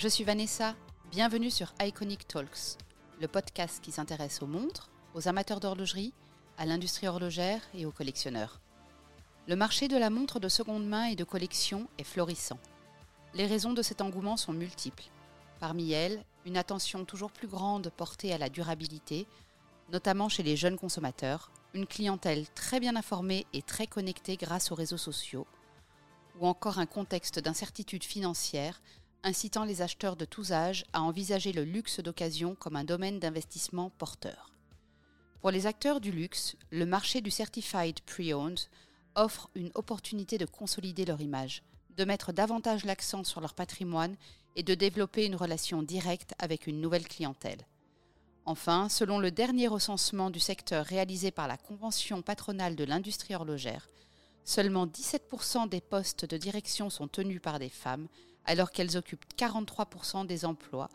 Je suis Vanessa. Bienvenue sur Iconic Talks, le podcast qui s'intéresse aux montres, aux amateurs d'horlogerie, à l'industrie horlogère et aux collectionneurs. Le marché de la montre de seconde main et de collection est florissant. Les raisons de cet engouement sont multiples. Parmi elles, une attention toujours plus grande portée à la durabilité, notamment chez les jeunes consommateurs, une clientèle très bien informée et très connectée grâce aux réseaux sociaux, ou encore un contexte d'incertitude financière incitant les acheteurs de tous âges à envisager le luxe d'occasion comme un domaine d'investissement porteur. Pour les acteurs du luxe, le marché du Certified Pre-Owned offre une opportunité de consolider leur image, de mettre davantage l'accent sur leur patrimoine et de développer une relation directe avec une nouvelle clientèle. Enfin, selon le dernier recensement du secteur réalisé par la Convention patronale de l'industrie horlogère, seulement 17% des postes de direction sont tenus par des femmes, alors qu'elles occupent 43% des emplois,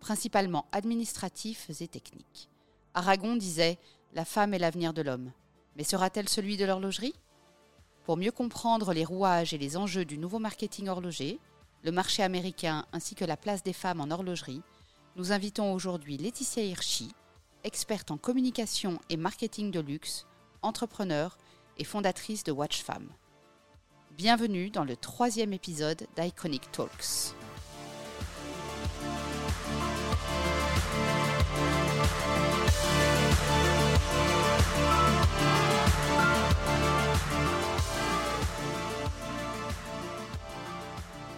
principalement administratifs et techniques. Aragon disait La femme est l'avenir de l'homme. Mais sera-t-elle celui de l'horlogerie? Pour mieux comprendre les rouages et les enjeux du nouveau marketing horloger, le marché américain ainsi que la place des femmes en horlogerie, nous invitons aujourd'hui Laetitia Hirschi, experte en communication et marketing de luxe, entrepreneur et fondatrice de Watch Femme. Bienvenue dans le troisième épisode d'Iconic Talks.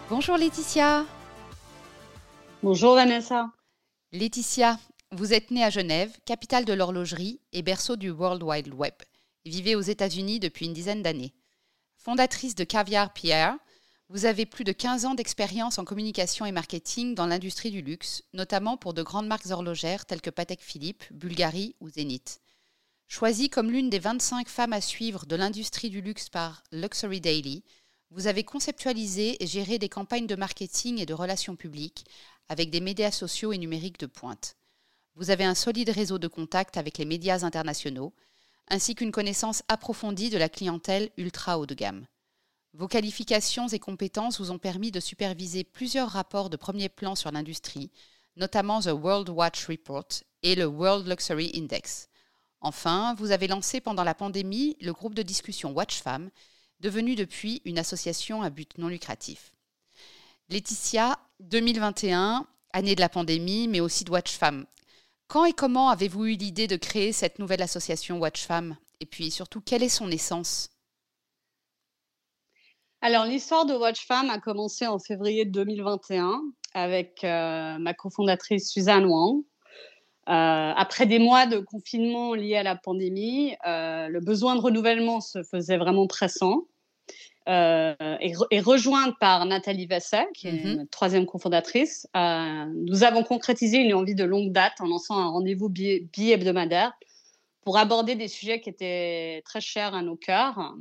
Bonjour Laetitia. Bonjour Vanessa. Laetitia, vous êtes née à Genève, capitale de l'horlogerie et berceau du World Wide Web. Vivez aux États-Unis depuis une dizaine d'années. Fondatrice de Caviar Pierre, vous avez plus de 15 ans d'expérience en communication et marketing dans l'industrie du luxe, notamment pour de grandes marques horlogères telles que Patek Philippe, Bulgari ou Zenith. Choisie comme l'une des 25 femmes à suivre de l'industrie du luxe par Luxury Daily, vous avez conceptualisé et géré des campagnes de marketing et de relations publiques avec des médias sociaux et numériques de pointe. Vous avez un solide réseau de contacts avec les médias internationaux, ainsi qu'une connaissance approfondie de la clientèle ultra haut de gamme. Vos qualifications et compétences vous ont permis de superviser plusieurs rapports de premier plan sur l'industrie, notamment The World Watch Report et le World Luxury Index. Enfin, vous avez lancé pendant la pandémie le groupe de discussion Watch Femme, devenu depuis une association à but non lucratif. Laetitia, 2021, année de la pandémie, mais aussi de Watch Femme. Quand et comment avez-vous eu l'idée de créer cette nouvelle association Watch Femme? Et puis surtout, quelle est son essence? Alors, l'histoire de Watch Femme a commencé en février 2021 avec euh, ma cofondatrice Suzanne Wang. Euh, après des mois de confinement liés à la pandémie, euh, le besoin de renouvellement se faisait vraiment pressant. Euh, et, rejointe par Nathalie Vasset, qui est mm-hmm. notre troisième cofondatrice, euh, nous avons concrétisé une envie de longue date en lançant un rendez-vous bi-hebdomadaire pour aborder des sujets qui étaient très chers à nos cœurs,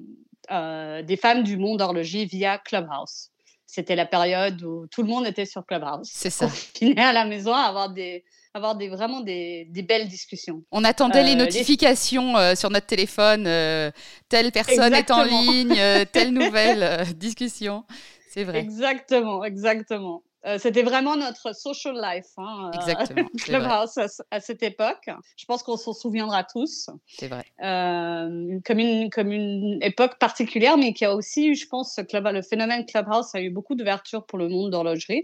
euh, des femmes du monde horloger via Clubhouse. C'était la période où tout le monde était sur Clubhouse. C'est ça. Confiné à la maison, à avoir des, avoir des, vraiment des, belles discussions. On attendait les euh, notifications euh, sur notre téléphone, euh, telle personne est en ligne, telle nouvelle discussion. C'est vrai. Exactement, exactement. C'était vraiment notre social life, hein, Exactement, Clubhouse à, cette époque. Je pense qu'on s'en souviendra tous. C'est vrai. comme, une, comme une époque particulière, mais qui a aussi, je pense, le phénomène Clubhouse a eu beaucoup d'ouverture pour le monde d'horlogerie.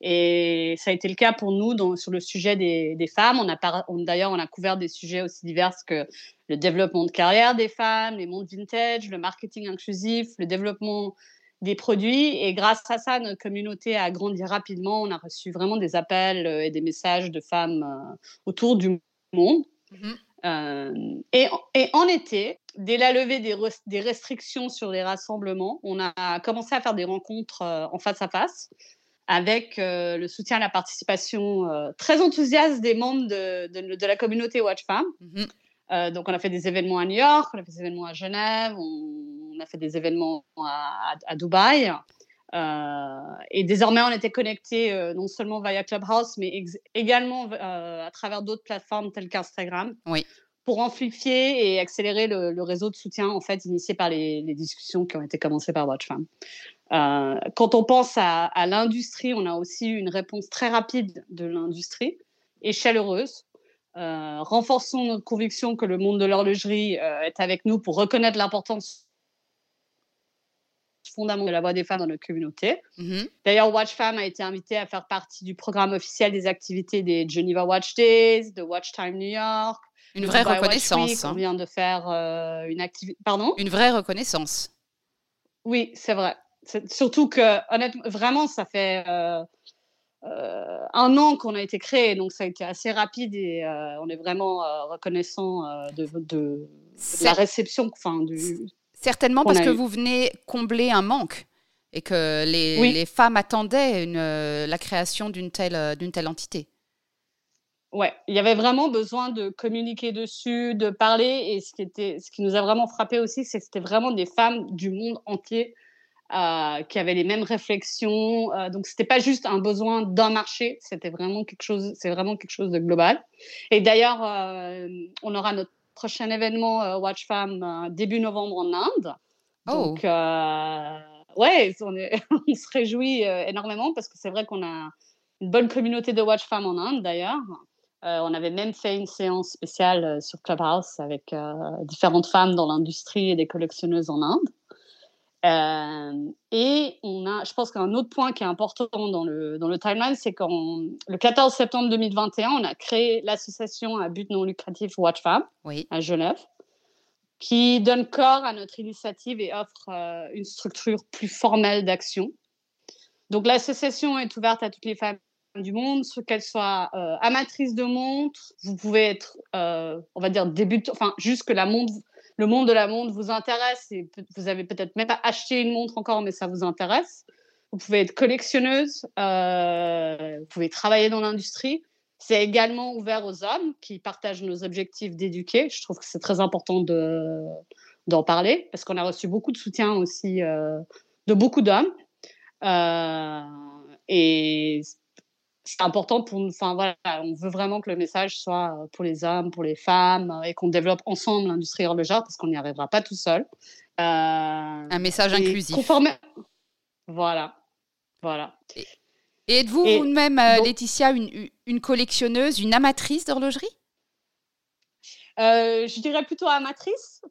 Et ça a été le cas pour nous sur le sujet des, femmes. On a d'ailleurs, on a couvert des sujets aussi divers que le développement de carrière des femmes, les mondes vintage, le marketing inclusif, le développement des produits. Et grâce à ça, notre communauté a grandi rapidement. On a reçu vraiment des appels euh, et des messages de femmes euh, autour du monde. Mm-hmm. Euh, et, en été, dès la levée des, des, restrictions sur les rassemblements, on a commencé à faire des rencontres en face à face avec euh, le soutien à la participation euh, très enthousiaste des membres de, de, la communauté Watch Femme. Mhm. Euh, donc, on a fait des événements à New York, on a fait des événements à Genève, on, a fait des événements à, à, Dubaï. et désormais, on était connectés non seulement via Clubhouse, mais également à travers d'autres plateformes telles qu'Instagram. Oui pour amplifier et accélérer le, réseau de soutien en fait initié par les, les, discussions qui ont été commencées par Watch Femme. quand on pense à, l'industrie, on a aussi une réponse très rapide de l'industrie et chaleureuse. renforçons notre conviction que le monde de l'horlogerie est avec nous pour reconnaître l'importance fondamentale de la voix des femmes dans notre communauté. Mm-hmm. D'ailleurs, Watch Femme a été invité à faire partie du programme officiel des activités des Geneva Watch Days, de Watch Time New York. Une vraie reconnaissance. Hein. On vient de faire une activité. Pardon? Une vraie reconnaissance. Oui, c'est vrai. Surtout que, honnêtement, vraiment, ça fait euh, euh, un an qu'on a été créé, donc ça a été assez rapide et euh, on est vraiment reconnaissant de, de, la réception. Enfin, du, Certainement parce que vous venez combler un manque et que les, les femmes attendaient une, la création d'une telle, d'une telle entité. Ouais, il y avait vraiment besoin de communiquer dessus, de parler. Et ce qui, était, ce qui nous a vraiment frappé aussi, c'est que c'était vraiment des femmes du monde entier euh, qui avaient les mêmes réflexions. Euh, donc, c'était pas juste un besoin d'un marché, c'était vraiment quelque chose, c'est vraiment quelque chose de global. Et d'ailleurs, euh, on aura notre prochain événement Watch Femme début novembre en Inde. Oh. Donc, ouais, on, on, se réjouit énormément parce que c'est vrai qu'on a une bonne communauté de Watch Femme en Inde d'ailleurs. Euh, on avait même fait une séance spéciale euh, sur Clubhouse avec euh, différentes femmes dans l'industrie et des collectionneuses en Inde. Et on a, je pense qu'un autre point qui est important dans le, dans le timeline, c'est qu'en le 14 septembre 2021, on a créé l'association à but non lucratif Watch Femme à Genève, qui donne corps à notre initiative et offre une structure plus formelle d'action. Donc l'association est ouverte à toutes les femmes du monde, qu'elle soit euh, amatrice de montres, vous pouvez être, euh, on va dire, débutant, enfin, juste que la montre, le monde de la montre vous intéresse et vous avez peut-être même pas acheté une montre encore, mais ça vous intéresse. Vous pouvez être collectionneuse, euh, vous pouvez travailler dans l'industrie. C'est également ouvert aux hommes qui partagent nos objectifs d'éduquer. Je trouve que c'est très important de, d'en parler parce qu'on a reçu beaucoup de soutien aussi de beaucoup d'hommes. et c'est important pour nous. Enfin, voilà, on veut vraiment que le message soit euh, pour les hommes, pour les femmes, euh, et qu'on développe ensemble l'industrie horlogère parce qu'on n'y arrivera pas tout seul. Euh, un message inclusif. Voilà. Voilà. Et, êtes-vous vous-même, Laetitia, une, une, collectionneuse, une amatrice d'horlogerie? Je dirais plutôt amatrice.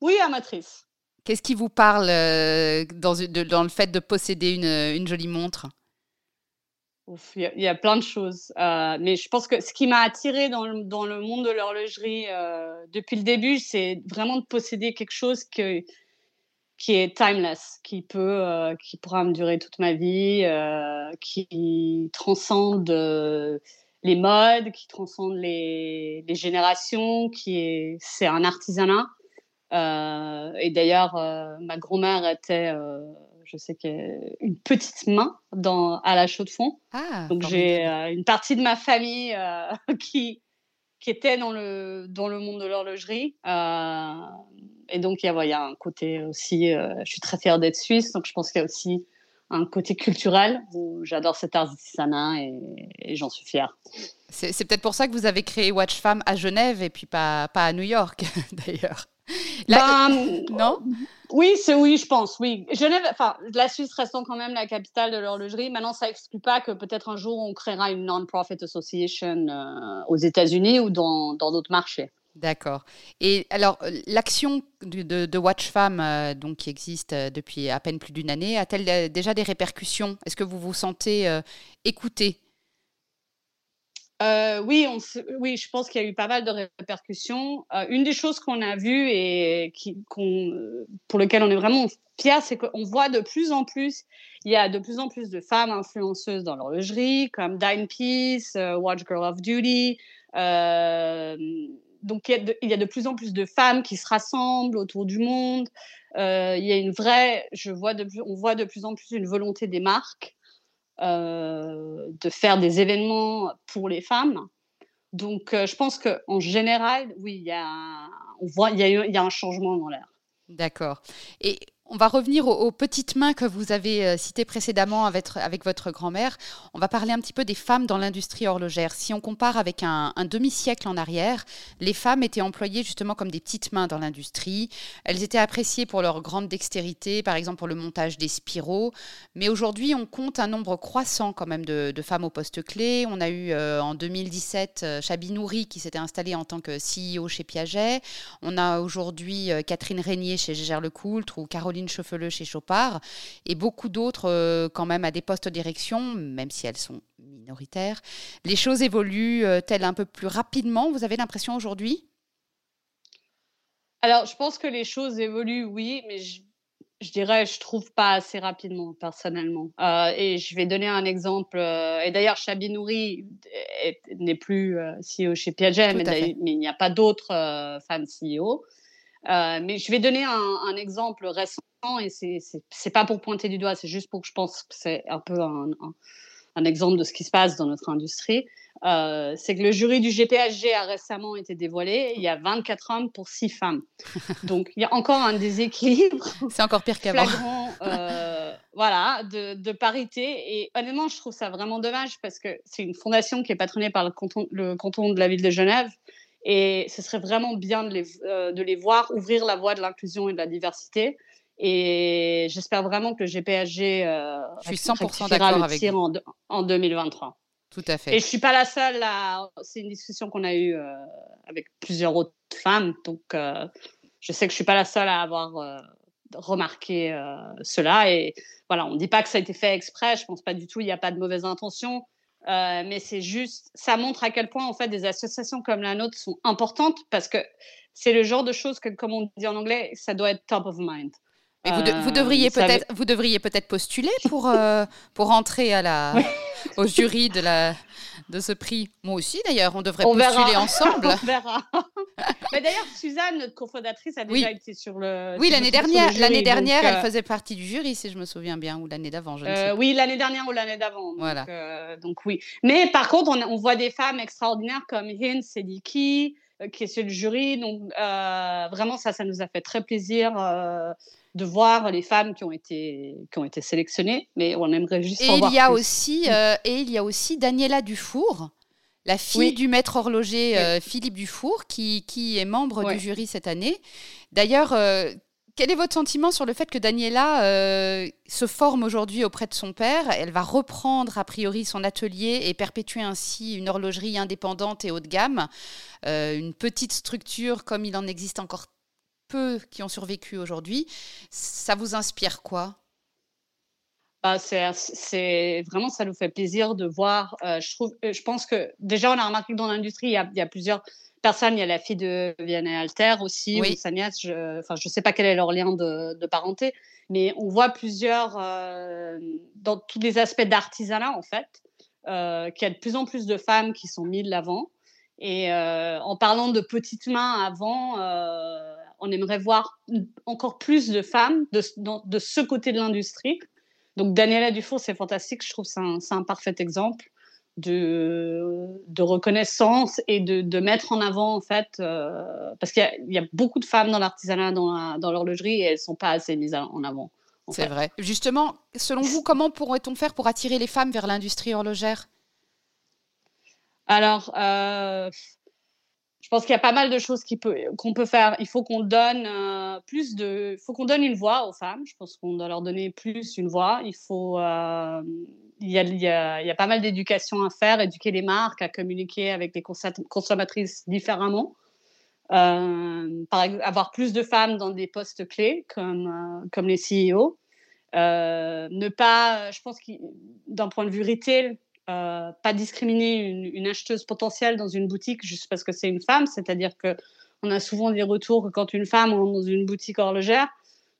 Oui, amatrice. Qu'est-ce qui vous parle dans, dans, le fait de posséder une, une jolie montre? Il y, a plein de choses. Euh, mais je pense que ce qui m'a attiré dans le, monde de l'horlogerie euh, depuis le début, c'est vraiment de posséder quelque chose qui est timeless, qui, peut, euh, qui pourra me durer toute ma vie, qui transcende les modes, qui transcende les, les générations, qui est, un artisanat. et d'ailleurs, ma grand-mère était je sais qu'il y a une petite main dans, à la chaux de fond. Ah, donc j'ai euh, une partie de ma famille euh, qui, qui était dans le, dans le monde de l'horlogerie. Euh, et donc il y, a, y, a un côté aussi, je suis très fière d'être suisse, donc je pense qu'il y a aussi un côté culturel où j'adore cet artisanat et, et j'en suis fière. C'est peut-être pour ça que vous avez créé Watch Femme à Genève et puis pas, pas à New York d'ailleurs. Ben, non? Oui, c'est oui, je pense, oui. Genève, enfin, la Suisse restant quand même la capitale de l'horlogerie. Maintenant, ça n'exclut pas que peut-être un jour on créera une non-profit association euh, aux États-Unis ou dans d'autres marchés. D'accord. Et alors, euh, l'action de, de, Watch Femme, euh, donc, qui existe depuis à peine plus d'une année, a-t-elle déjà des répercussions? Est-ce que vous vous sentez écouté oui, oui, je pense qu'il y a eu pas mal de répercussions. Une des choses qu'on a vues et pour lesquelles on est vraiment fiers, c'est qu'on voit de plus en plus, il y a de plus en plus de femmes influenceuses dans l'horlogerie, comme Dine Peace, Watch Girl of Duty. donc, il y, a de, plus en plus de femmes qui se rassemblent autour du monde. il y a une vraie, je vois on voit de plus en plus une volonté des marques de faire des événements pour les femmes. Donc, euh, je pense qu'en général, oui, il y a, y, y a un changement dans l'air. D'accord. Et On va revenir aux, petites mains que vous avez euh, citées précédemment avec, votre grand-mère. On va parler un petit peu des femmes dans l'industrie horlogère. Si on compare avec un, demi-siècle en arrière, les femmes étaient employées justement comme des petites mains dans l'industrie. Elles étaient appréciées pour leur grande dextérité, par exemple pour le montage des spiraux. Mais aujourd'hui, on compte un nombre croissant quand même de, femmes au poste clé. On a eu euh, en 2017 euh, Chabi Nouri qui s'était installée en tant que CEO chez Piaget. On a aujourd'hui Catherine Régnier chez Gégère Lecoultre ou Caroline Caroline chez Chopard et beaucoup d'autres euh, quand même à des postes de direction, même si elles sont minoritaires. Les choses évoluent-elles euh, un peu plus rapidement, vous avez l'impression aujourd'hui? Alors, je pense que les choses évoluent, oui, mais je, dirais, je trouve pas assez rapidement, personnellement. Euh, et je vais donner un exemple. et d'ailleurs, Chabi Nouri n'est plus CEO chez Piaget, mais, mais, il n'y a pas d'autres femmes CEO. Euh, mais je vais donner un, exemple récent et c'est pas pour pointer du doigt, c'est juste pour que je pense que c'est un peu un, un, exemple de ce qui se passe dans notre industrie. Euh, c'est que le jury du GPHG a récemment été dévoilé. Il y a 24 hommes pour 6 femmes. Donc il y a encore un déséquilibre. C'est encore pire qu'avant. Euh, voilà, de, de, parité. Et honnêtement, je trouve ça vraiment dommage parce que c'est une fondation qui est patronnée par le canton, le canton de la ville de Genève. Et ce serait vraiment bien de les, euh, de les voir ouvrir la voie de l'inclusion et de la diversité. Et j'espère vraiment que le GPHG euh, je suis 100% d'accord avec en, en 2023. Tout à fait. Et je suis pas la seule. C'est une discussion qu'on a eue euh, avec plusieurs autres femmes. Donc, euh, je sais que je suis pas la seule à avoir remarqué cela. Et voilà, on ne dit pas que ça a été fait exprès. Je pense pas du tout. Il n'y a pas de mauvaise intention. Euh, mais c'est juste, ça montre à quel point en fait des associations comme la nôtre sont importantes parce que c'est le genre de choses que, comme on dit en anglais, ça doit être top of mind. Mais vous, vous, devriez peut-être, vous devriez peut-être postuler pour euh, pour entrer à la au jury de la de ce prix. Moi aussi, d'ailleurs, on devrait postuler ensemble. on verra. Mais d'ailleurs, Suzanne, notre cofondatrice, a déjà été sur le. Oui, l'année dernière, l'année dernière, elle euh, faisait partie du jury, si je me souviens bien, ou l'année d'avant. Euh, oui, l'année dernière ou l'année d'avant. Voilà. Euh, donc oui. Mais par contre, on, on, voit des femmes extraordinaires comme Hint Sediki, qui est sur le jury. Donc vraiment, ça, ça nous a fait très plaisir de voir les femmes qui ont été, qui ont été sélectionnées, mais on aimerait juste et il y a Aussi, euh, et il y a aussi Daniela Dufour, la fille du maître horloger euh, Philippe Dufour, qui, qui est membre du jury cette année. D'ailleurs, euh, quel est votre sentiment sur le fait que Daniela se forme aujourd'hui auprès de son père? Elle va reprendre a priori son atelier et perpétuer ainsi une horlogerie indépendante et haut de gamme, une petite structure comme il en existe encore peu qui ont survécu aujourd'hui. Ça vous inspire quoi? Bah, c'est vraiment, ça nous fait plaisir de voir. Euh, je, trouve, euh, je pense que déjà, on a remarqué que dans l'industrie, il, y a plusieurs personnes. Il y a la fille de Vianney Alter aussi, oui. ou sa nièce. Je, enfin, je ne sais pas quel est leur lien de, parenté, mais on voit plusieurs, euh, dans tous les aspects d'artisanat, en fait, qu'il y a de plus en plus de femmes qui sont mises de l'avant. Et en parlant de petites mains avant, on aimerait voir encore plus de femmes de, de ce côté de l'industrie. Donc Daniela Dufour, c'est fantastique. Je trouve que c'est un, parfait exemple de, de reconnaissance et de, de, mettre en avant, en fait, euh, parce qu'il y, a beaucoup de femmes dans l'artisanat, dans, l'horlogerie, et elles ne sont pas assez mises en avant. C'est vrai. Justement, selon vous, comment pourrait-on faire pour attirer les femmes vers l'industrie horlogère? Alors, euh, je pense qu'il y a pas mal de choses qu'on peut, faire. Il faut qu'on donne euh, plus de, faut qu'on donne une voix aux femmes. Je pense qu'on doit leur donner plus une voix. Il faut, il, y a, pas mal d'éducation à faire, éduquer les marques à communiquer avec les consommatrices différemment. Euh, avoir plus de femmes dans des postes clés comme, comme les CEO. ne pas, je pense d'un point de vue retail, euh, pas discriminer une, acheteuse potentielle dans une boutique juste parce que c'est une femme. C'est-à-dire que on a souvent des retours que quand une femme rentre dans une boutique horlogère,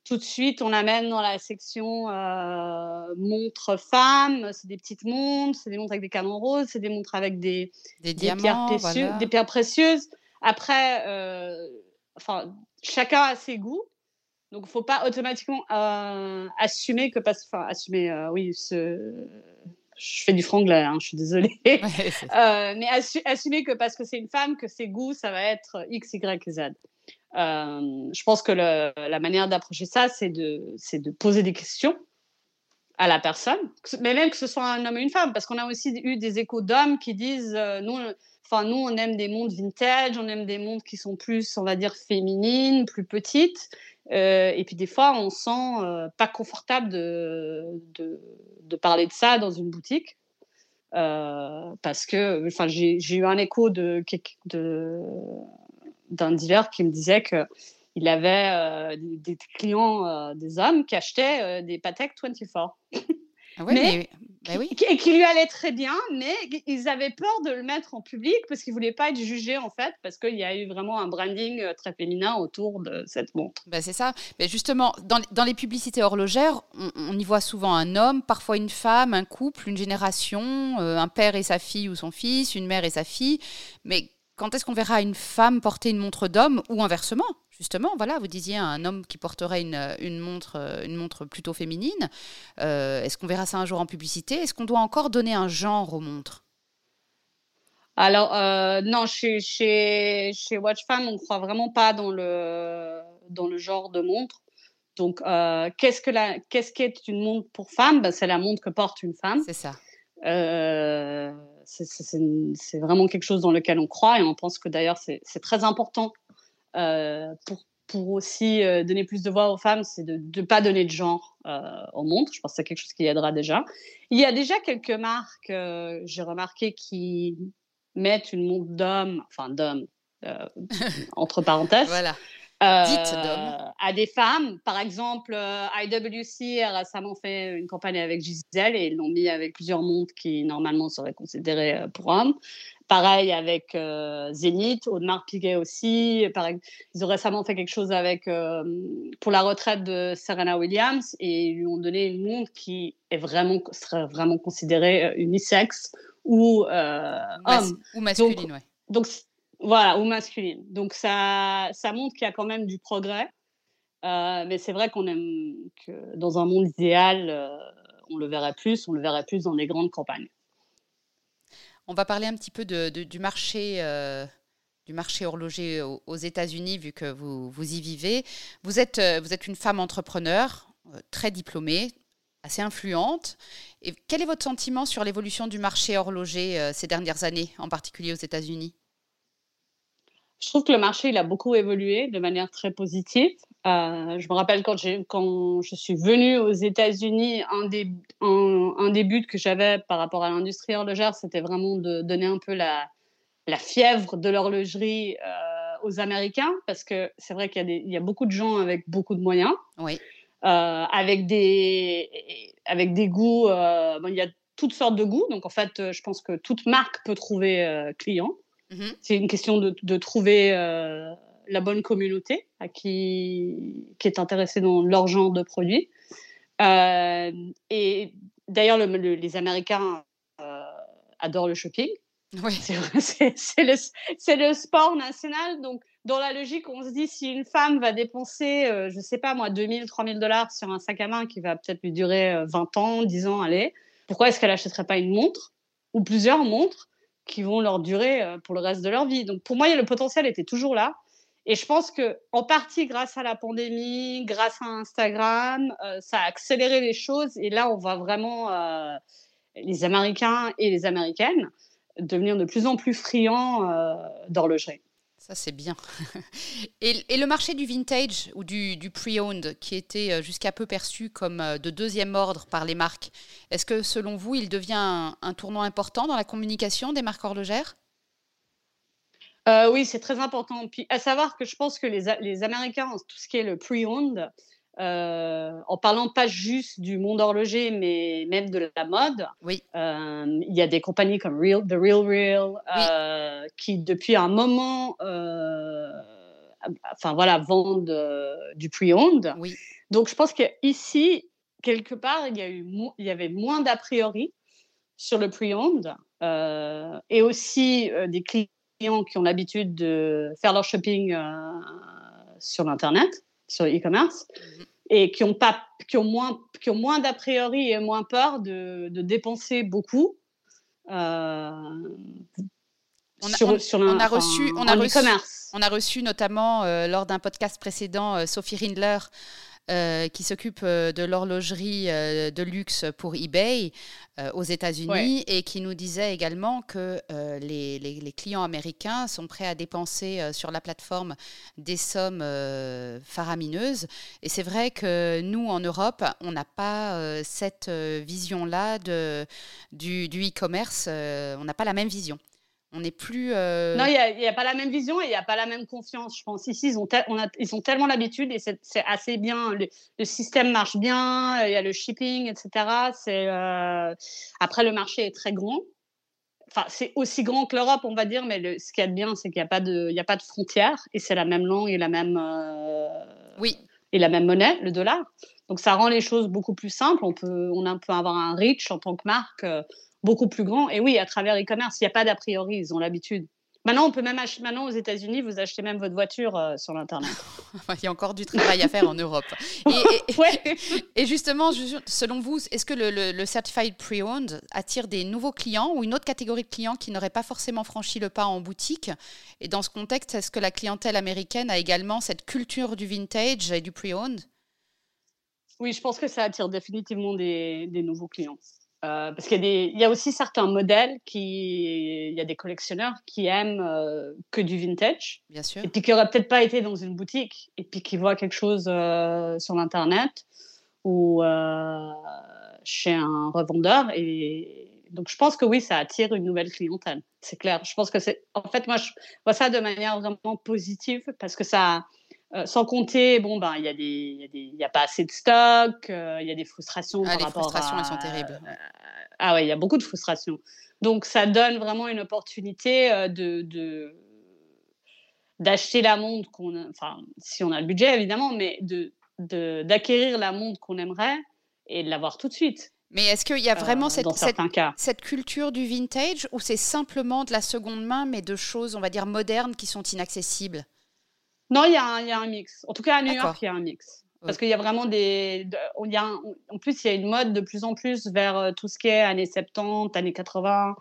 tout de suite on l'amène dans la section euh, montres femmes. C'est des petites montres, c'est des montres avec des canons roses, c'est des montres avec des, des, diamants, pierres, précieuses, des pierres précieuses. Après, euh, enfin, chacun a ses goûts. Donc, il ne faut pas automatiquement assumer que parce, enfin, assumer, oui, ce, je fais du franglais, hein, je suis désolée. euh, mais assumer que parce que c'est une femme, que ses goûts, ça va être X, Y, Z. je pense que la manière d'approcher ça, c'est de, poser des questions à la personne, mais même que ce soit un homme ou une femme, parce qu'on a aussi eu des échos d'hommes qui disent, nous, enfin, nous, on aime des montres vintage, on aime des montres qui sont plus, on va dire, féminines, plus petites, et puis des fois, on sent pas confortable de, parler de ça dans une boutique. Euh, parce que enfin, j'ai eu un écho de, d'un dealer qui me disait qu'il avait euh, des, clients, euh, des hommes, qui achetaient des Patek 24. Ah mais, bah oui. Et qui lui allait très bien, mais ils avaient peur de le mettre en public parce qu'ils ne voulaient pas être jugés, en fait, parce qu'il y a eu vraiment un branding euh, très féminin autour de cette montre. Bah c'est ça. Mais justement, dans, dans, les publicités horlogères, on, y voit souvent un homme, parfois une femme, un couple, une génération, euh, un père et sa fille ou son fils, une mère et sa fille. Mais quand est-ce qu'on verra une femme porter une montre d'homme ou inversement Justement, voilà, vous disiez un homme qui porterait une, montre, une montre plutôt féminine. Euh, est-ce qu'on verra ça un jour en publicité? Est-ce qu'on doit encore donner un genre aux montres? Alors, euh, non, chez, chez, chez Watchfam, on ne croit vraiment pas dans le, dans le genre de montre. Donc, euh, qu'est-ce que la, qu'est-ce qu'est une montre pour femme ben, C'est la montre que porte une femme. C'est ça. C'est vraiment quelque chose dans lequel on croit et on pense que d'ailleurs c'est très important euh, pour, pour aussi euh, donner plus de voix aux femmes, c'est de ne pas donner de genre euh, aux montres. Je pense que c'est quelque chose qui aidera déjà. Il y a déjà quelques marques, j'ai remarqué, qui mettent une montre d'homme, enfin d'homme, entre parenthèses. voilà. À des femmes. Par exemple, IWC a récemment fait une campagne avec Gisèle et ils l'ont mis avec plusieurs montres qui normalement seraient considérées pour hommes. Pareil avec euh, Zénith, Audemars Piguet aussi. Pareil, ils ont récemment fait quelque chose avec, euh, pour la retraite de Serena Williams et ils lui ont donné une montre qui est vraiment, serait vraiment considérée euh, unisexe ou homme. Ou masculine, donc, donc, voilà, ou masculine. Donc ça, ça montre qu'il y a quand même du progrès. mais c'est vrai qu'on aime que dans un monde idéal, on le verrait plus, on le verrait plus dans les grandes campagnes. On va parler un petit peu du marché. Euh, du marché horloger aux, États-Unis, vu que vous, vous y vivez. Vous êtes, euh, vous êtes une femme entrepreneur, euh, très diplômée, assez influente. Et quel est votre sentiment sur l'évolution du marché horloger ces dernières années, en particulier aux États-Unis? Je trouve que le marché il a beaucoup évolué de manière très positive. Euh, je me rappelle quand, quand je suis venue aux États-Unis, un des, un, des buts que j'avais par rapport à l'industrie horlogère, c'était vraiment de donner un peu la, la fièvre de l'horlogerie euh, aux Américains, parce que c'est vrai qu'il y, y, a beaucoup de gens avec beaucoup de moyens, oui. euh, avec, des, avec des goûts. Bon, il y a toutes sortes de goûts, donc en fait, je pense que toute marque peut trouver client. Mhm. C'est une question de, de trouver euh, la bonne communauté à qui, qui est intéressée dans leur genre de produit. Euh, et d'ailleurs, le, les Américains euh, adorent le shopping. Oui. C'est le, le, sport national. Donc, dans la logique, on se dit si une femme va dépenser, je ne sais pas moi, 2000, 3000 dollars sur un sac à main qui va peut-être lui durer 20 ans, 10 ans, allez, pourquoi est-ce qu'elle n'achèterait pas une montre ou plusieurs montres qui vont leur durer euh, pour le reste de leur vie. Donc pour moi, le potentiel était toujours là. Et je pense que en partie grâce à la pandémie, grâce à Instagram, euh, ça a accéléré les choses. Et là, on voit vraiment euh, les Américains et les Américaines devenir de plus en plus friands d'horlogerie. Ça, c'est bien. et, le marché du vintage ou du, pre-owned, qui était euh, jusqu'à peu perçu comme euh, de deuxième ordre par les marques, est-ce que selon vous, il devient un, tournant important dans la communication des marques horlogères? Euh, Oui, c'est très important. Puis à savoir que je pense que les, les Américains, tout ce qui est le pre-owned, euh, en parlant pas juste du monde horloger, mais même de la mode. Oui. Euh, il y a des compagnies comme Real, The Real Real euh, qui, depuis un moment, enfin voilà, vendent du pre-owned. Oui. Donc, je pense qu'ici, quelque part, il y, a eu il y avait moins d'a priori sur le pre-owned et aussi des clients qui ont l'habitude de faire leur shopping sur l'internet sur e-commerce mhm. et qui ont pas qui ont moins qui ont moins d'a priori et moins peur de, de dépenser beaucoup euh, on a, reçu, on a reçu, on a reçu notamment lors d'un podcast précédent Sophie Rindler euh, qui s'occupe euh, de l'horlogerie euh, de luxe pour eBay aux États-Unis et qui nous disait également que les, les, clients américains sont prêts à dépenser sur la plateforme des sommes faramineuses. Et c'est vrai que nous, en Europe, on n'a pas cette vision-là du e-commerce, on n'a pas la même vision. On n'est plus. Euh, non, il n'y a, pas la même vision et il n'y a pas la même confiance, je pense. Ici, ils ont, on a, ils ont tellement l'habitude et c'est assez bien. Le, système marche bien, il y a le shipping, etc. Euh... Après, le marché est très grand. Enfin, c'est aussi grand que l'Europe, on va dire, mais le, ce qui est bien, c'est qu'il n'y a, pas de, a pas de frontières et c'est la même langue et la même. Euh, oui. Et la même monnaie, le dollar. Donc, ça rend les choses beaucoup plus simples. On peut, on peut avoir un reach en tant que marque. Beaucoup plus grand. Et oui, à travers e-commerce, il n'y a pas d'a priori, ils ont l'habitude. Maintenant, on peut même acheter, maintenant aux États-Unis, vous achetez même votre voiture euh, sur l'internet. il y a encore du travail à faire en Europe. Et, justement, selon vous, est-ce que le, certified pre-owned attire des nouveaux clients ou une autre catégorie de clients qui n'auraient pas forcément franchi le pas en boutique? Et dans ce contexte, est-ce que la clientèle américaine a également cette culture du vintage et du pre-owned? Oui, je pense que ça attire définitivement des nouveaux clients. Euh, parce qu'il y, y, a aussi certains modèles qui, il y a des collectionneurs qui aiment euh, que du vintage. Bien sûr. Et puis qui n'auraient peut-être pas été dans une boutique et puis qui voient quelque chose euh, sur l'internet ou chez un revendeur. Et donc je pense que oui, ça attire une nouvelle clientèle. C'est clair. Je pense que c'est, en fait, moi je vois ça de manière vraiment positive parce que ça, euh, sans compter, bon, ben, il y, a des, y, a pas assez de stock, euh, il y a des frustrations ah, par les frustrations, elles sont terribles. ah ouais, il y a beaucoup de frustrations. Donc, ça donne vraiment une opportunité euh, de, d'acheter la montre qu'on, enfin, si on a le budget évidemment, mais de, d'acquérir la montre qu'on aimerait et de l'avoir tout de suite. Mais est-ce qu'il y a vraiment cette, cette, cette, culture du vintage ou c'est simplement de la seconde main, mais de choses, on va dire, modernes qui sont inaccessibles? Non, il y, a un mix. En tout cas, à New York, il y a un mix. Parce qu'il y a vraiment des. Y a en plus, il y a une mode de plus en plus vers euh, tout ce qui est années 70, années 80,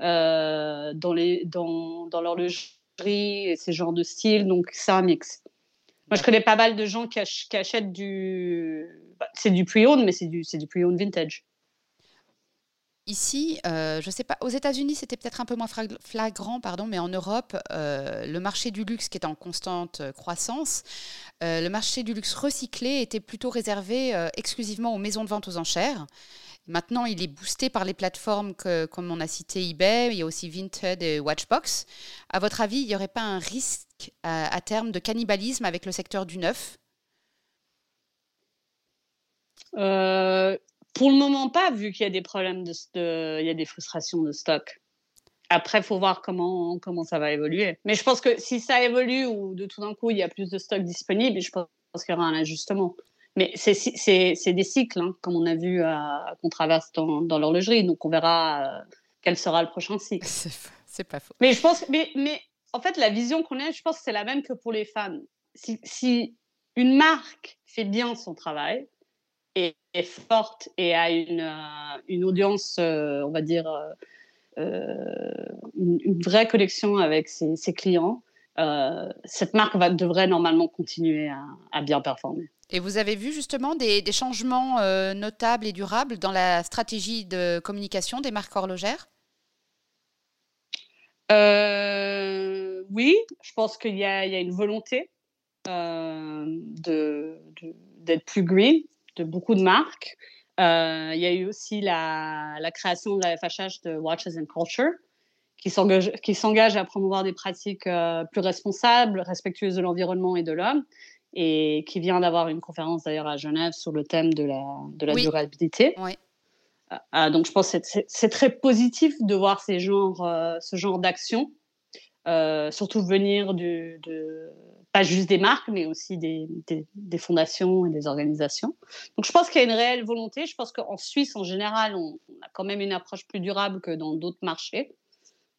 euh, dans, les, dans, dans l'horlogerie et ces genres de styles. Donc, c'est un mix. Moi, je connais pas mal de gens qui, achètent du. Bah, c'est du pre-owned, mais c'est du, c'est du pre-owned vintage. Ici, euh, je sais pas, aux États-Unis, c'était peut-être un peu moins flagrant, pardon, mais en Europe, euh, le marché du luxe qui est en constante euh, croissance, le marché du luxe recyclé était plutôt réservé exclusivement aux maisons de vente aux enchères. Maintenant, il est boosté par les plateformes comme on a cité eBay, il y a aussi Vinted et Watchbox. À votre avis, il n'y aurait pas un risque à, terme de cannibalisme avec le secteur du neuf? Euh, pour le moment, pas, vu qu'il y a des problèmes de, il y a des frustrations de stock. Après, il faut voir comment, comment ça va évoluer. Mais je pense que si ça évolue ou de tout d'un coup, il y a plus de stock disponible, je pense qu'il y aura un ajustement. Mais c'est des cycles, hein, comme on a vu qu'on traverse dans, dans l'horlogerie. Donc, on verra euh, quel sera le prochain cycle. C'est pas faux. Mais je pense, mais, mais en fait, la vision qu'on a, je pense que c'est la même que pour les fans. Si, si une marque fait bien son travail, est, forte et a une, euh, une audience, euh, on va dire, euh, une, vraie connexion avec ses, ses clients, cette marque va, devrait normalement continuer à, à, bien performer. Et vous avez vu justement des, des changements notables et durables dans la stratégie de communication des marques horlogères? Oui, je pense qu'il y, y, a une volonté d'être de, plus green de beaucoup de marques. Euh, il y a eu aussi la, création de la FHH de Watches and Culture, qui s'engage à promouvoir des pratiques euh, plus responsables, respectueuses de l'environnement et de l'homme, et qui vient d'avoir une conférence d'ailleurs à Genève sur le thème de la, de la durabilité. Oui. Euh, donc je pense que c'est très positif de voir ces genres, ce genre d'action, surtout venir du, de, pas juste des marques, mais aussi des, des, fondations et des organisations. Donc je pense qu'il y a une réelle volonté. Je pense qu'en Suisse, en général, on, a quand même une approche plus durable que dans d'autres marchés,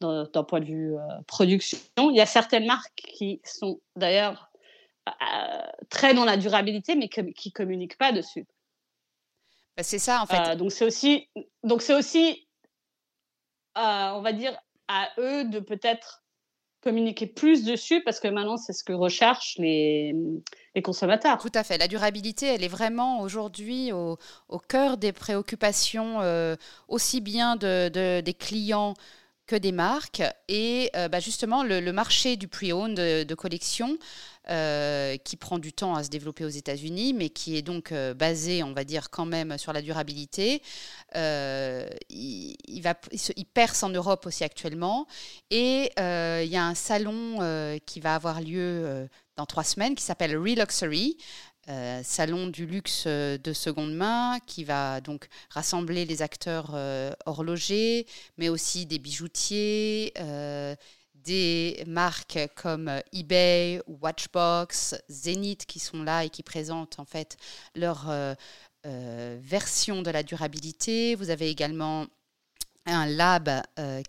d'un point de vue euh, production. Il y a certaines marques qui sont d'ailleurs euh, très dans la durabilité, mais qui ne communiquent pas dessus. Bah, c'est ça, en fait. Euh, donc c'est aussi, donc c'est aussi on va dire, à eux de peut-être communiquer plus dessus parce que maintenant, c'est ce que recherchent les, consommateurs. Tout à fait. La durabilité, elle est vraiment aujourd'hui au, cœur des préoccupations euh, aussi bien de, des clients que des marques. Et euh, bah, justement, le, marché du pre-owned de, collection, euh, qui prend du temps à se développer aux États-Unis, mais qui est donc euh, basé, on va dire, quand même sur la durabilité, il, va, il, perce en Europe aussi actuellement. Et il y a un salon qui va avoir lieu dans trois semaines qui s'appelle Reluxury, euh, salon du luxe euh, de seconde main qui va donc rassembler les acteurs euh, horlogers, mais aussi des bijoutiers, des marques comme eBay, Watchbox, Zenith qui sont là et qui présentent en fait leur version de la durabilité. Vous avez également un lab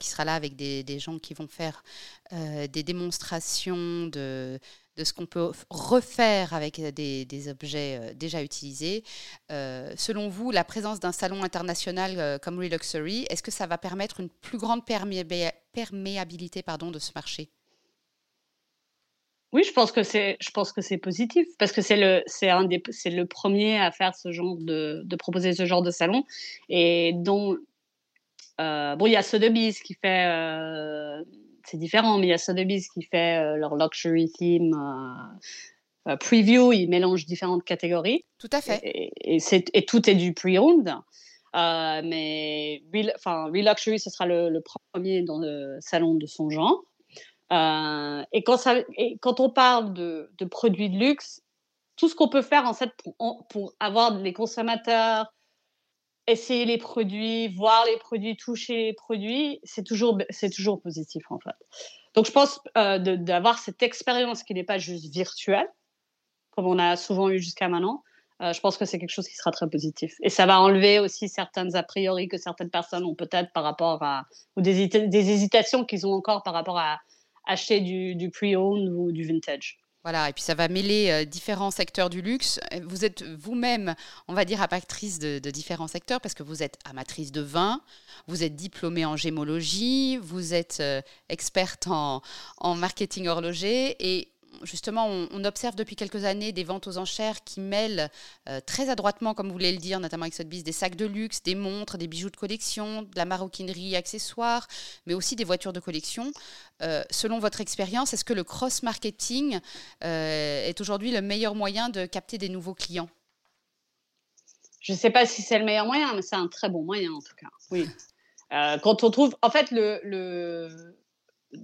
qui sera là avec des, gens qui vont faire des démonstrations de de ce qu'on peut refaire avec des, objets euh, déjà utilisés. Euh, selon vous, la présence d'un salon international euh, comme Reluxury, est-ce que ça va permettre une plus grande perméabilité pardon, de ce marché oui, je pense que c'est, je pense que c'est positif parce que c'est le, c'est un des, c'est le premier à faire ce genre de, de proposer ce genre de salon et dont, bon, il y a Sotheby's qui fait c'est différent, mais il y a Sotheby's qui fait euh, leur luxury theme euh, euh, preview, ils mélangent différentes catégories. Tout à fait. Et, et tout est du pre-owned. Mais enfin, ce sera le, premier dans le salon de son genre. et, quand ça, et, quand on parle de, produits de luxe, tout ce qu'on peut faire en fait pour, pour avoir les consommateurs essayer les produits, voir les produits, toucher les produits, c'est toujours, c'est toujours positif en fait. Donc je pense euh, d'avoir cette expérience qui n'est pas juste virtuelle, comme on a souvent eu jusqu'à maintenant. Euh, je pense que c'est quelque chose qui sera très positif. Et ça va enlever aussi certaines a priori que certaines personnes ont peut-être par rapport à, ou des, des hésitations qu'ils ont encore par rapport à acheter du, du pre-owned ou du vintage. Voilà, et puis ça va mêler euh, différents secteurs du luxe. Vous êtes vous-même, on va dire, impactrice de, de, différents secteurs parce que vous êtes amatrice de vin, vous êtes diplômée en gémologie, vous êtes euh, experte en, en, marketing horloger et justement, on, observe depuis quelques années des ventes aux enchères qui mêlent euh, très adroitement, comme vous voulez le dire, notamment avec Sotheby's, des sacs de luxe, des montres, des bijoux de collection, de la maroquinerie, accessoires, mais aussi des voitures de collection. Euh, selon votre expérience, est-ce que le cross-marketing euh, est aujourd'hui le meilleur moyen de capter des nouveaux clients? Je ne sais pas si c'est le meilleur moyen, mais c'est un très bon moyen en tout cas. Oui. quand on trouve, en fait, le, le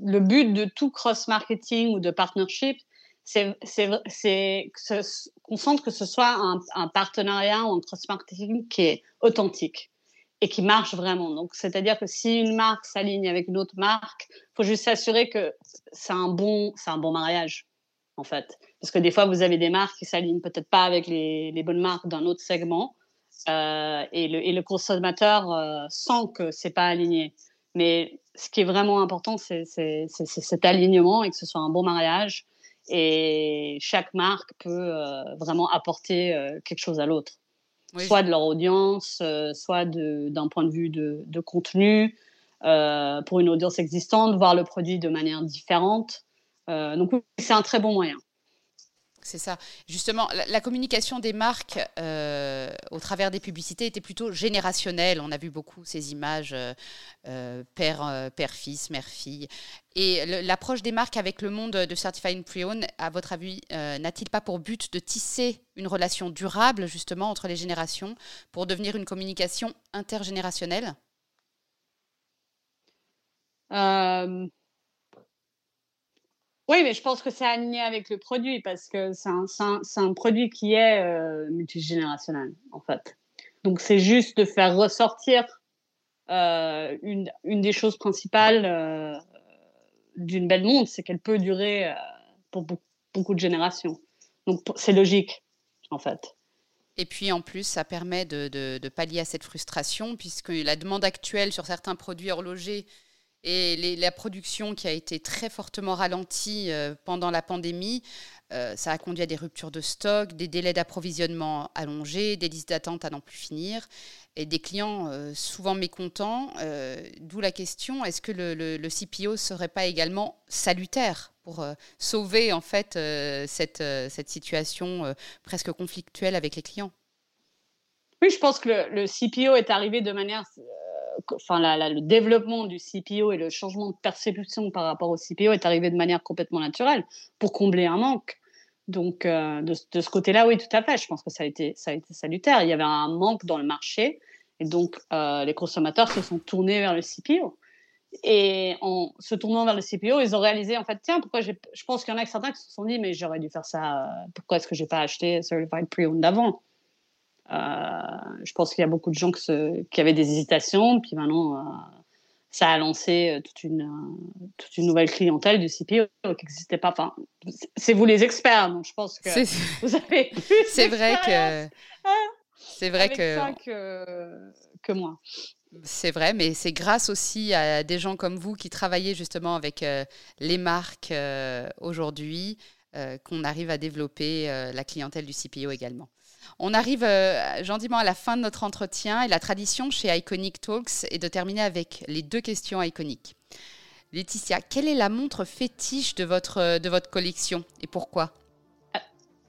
le but de tout cross-marketing ou de partnership, c'est qu'on sente que ce soit un, partenariat ou un cross-marketing qui est authentique et qui marche vraiment. Donc, c'est-à-dire que si une marque s'aligne avec une autre marque, faut juste s'assurer que c'est un, bon, un bon mariage, en fait. Parce que des fois, vous avez des marques qui s'alignent peut-être pas avec les, bonnes marques d'un autre segment euh, et, le, et, le, consommateur euh, sent que c'est pas aligné. Mais ce qui est vraiment important, c'est cet alignement et que ce soit un bon mariage. Et chaque marque peut euh, vraiment apporter euh, quelque chose à l'autre. Soit de leur audience, euh, soit d'un point de vue de, de contenu, pour une audience existante, voir le produit de manière différente. donc, c'est un très bon moyen. C'est ça. Justement, la, communication des marques euh, au travers des publicités était plutôt générationnelle. On a vu beaucoup ces images euh, euh, père, père, fils, mère, fille. Et l'approche des marques avec le monde de Certified Pre-Owned, à votre avis, n'a-t-il pas pour but de tisser une relation durable justement entre les générations pour devenir une communication intergénérationnelle? Oui, mais je pense que c'est aligné avec le produit parce que c'est un, produit qui est euh, multigénérationnel, en fait. Donc, c'est juste de faire ressortir euh, une, des choses principales euh, d'une belle montre, c'est qu'elle peut durer pour beaucoup, de générations. Donc, c'est logique, en fait. Et puis en plus, ça permet de, de, pallier à cette frustration, puisque la demande actuelle sur certains produits horlogers Et la production qui a été très fortement ralentie euh, pendant la pandémie, euh, ça a conduit à des ruptures de stock, des délais d'approvisionnement allongés, des listes d'attente à n'en plus finir, et des clients euh, souvent mécontents. D'où la question est-ce que le, CPO serait pas également salutaire pour sauver en fait cette, situation presque conflictuelle avec les clients? Oui, je pense que le CPO est arrivé de manière enfin, le développement du CPO et le changement de perception par rapport au CPO est arrivé de manière complètement naturelle pour combler un manque. Donc, euh, de, ce côté-là, oui, tout à fait. Je pense que ça a, été, salutaire. Il y avait un manque dans le marché. Et donc, euh, les consommateurs se sont tournés vers le CPO. Et en se tournant vers le CPO, ils ont réalisé, en fait, tiens, pourquoi. Je pense qu'il y en a certains qui se sont dit, mais j'aurais dû faire ça. Euh, pourquoi est-ce que j'ai pas acheté Certified Pre-Owned d'avant euh, je pense qu'il y a beaucoup de gens qui avaient des hésitations, puis maintenant, euh, ça a lancé euh, toute une, toute une nouvelle clientèle du CPO qui n'existait pas. Enfin, c'est vous les experts, donc je pense que vous avez C'est vrai que. C'est vrai que... que... que moi. C'est vrai, mais c'est grâce aussi à des gens comme vous qui travaillez justement avec les marques aujourd'hui qu'on arrive à développer la clientèle du CPO également. On arrive euh, gentiment à la fin de notre entretien et la tradition chez Iconic Talks est de terminer avec les deux questions iconiques. Laetitia, quelle est la montre fétiche de votre, de votre collection et pourquoi?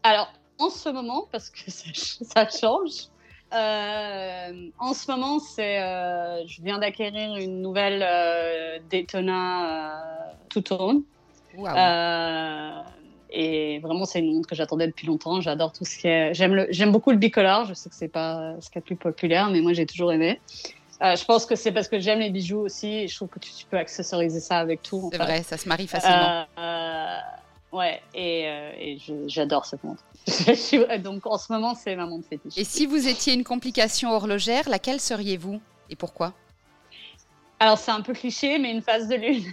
Alors, en ce moment, parce que ça, change, euh, en ce moment, c'est, euh, je viens d'acquérir une nouvelle Daytona Two-Tone. Et vraiment, c'est une montre que j'attendais depuis longtemps. J'adore tout ce qui est. J'aime, j'aime beaucoup le bicolore. Je sais que c'est pas ce qui est le plus populaire, mais moi, j'ai toujours aimé. Euh, je pense que c'est parce que j'aime les bijoux aussi. Et je trouve que tu, peux accessoriser ça avec tout. C'est vrai, ça se marie facilement. Euh, euh, ouais, et, et j'adore cette montre. Donc en ce moment, c'est ma montre fétiche. Et si vous étiez une complication horlogère, laquelle seriez-vous et pourquoi? Alors c'est un peu cliché, mais une phase de lune.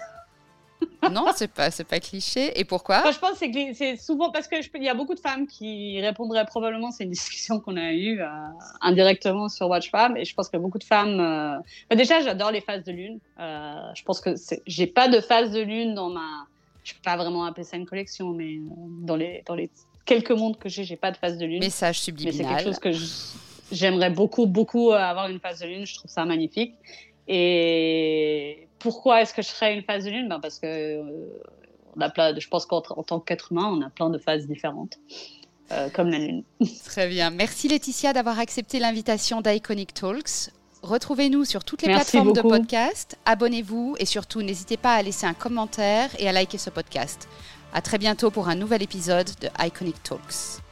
non, c'est pas, c'est pas cliché. Et pourquoi? Je pense que c'est souvent parce qu'il y a beaucoup de femmes qui répondraient probablement. C'est une discussion qu'on a eue euh, indirectement sur WatchFam. Et je pense que beaucoup de femmes. Euh, bah, déjà, j'adore les phases de lune. Euh, je pense que j'ai pas de phase de lune dans ma. Je peux pas vraiment appeler ça une collection, mais dans les, dans les quelques montres que j'ai, j'ai pas de phase de lune. Message subliminal. Mais c'est quelque chose que j'aimerais beaucoup, beaucoup avoir une phase de lune. Je trouve ça magnifique. Et pourquoi est-ce que je serais une phase de lune? Ben Parce que euh, on a plein je pense qu'en tant qu'être humain, on a plein de phases différentes. Euh, comme la Lune. Très bien. Merci Laetitia d'avoir accepté l'invitation d'Iconic Talks. Retrouvez-nous sur toutes les plateformes de podcast. Abonnez-vous et surtout n'hésitez pas à laisser un commentaire et à liker ce podcast. À très bientôt pour un nouvel épisode de Iconic Talks.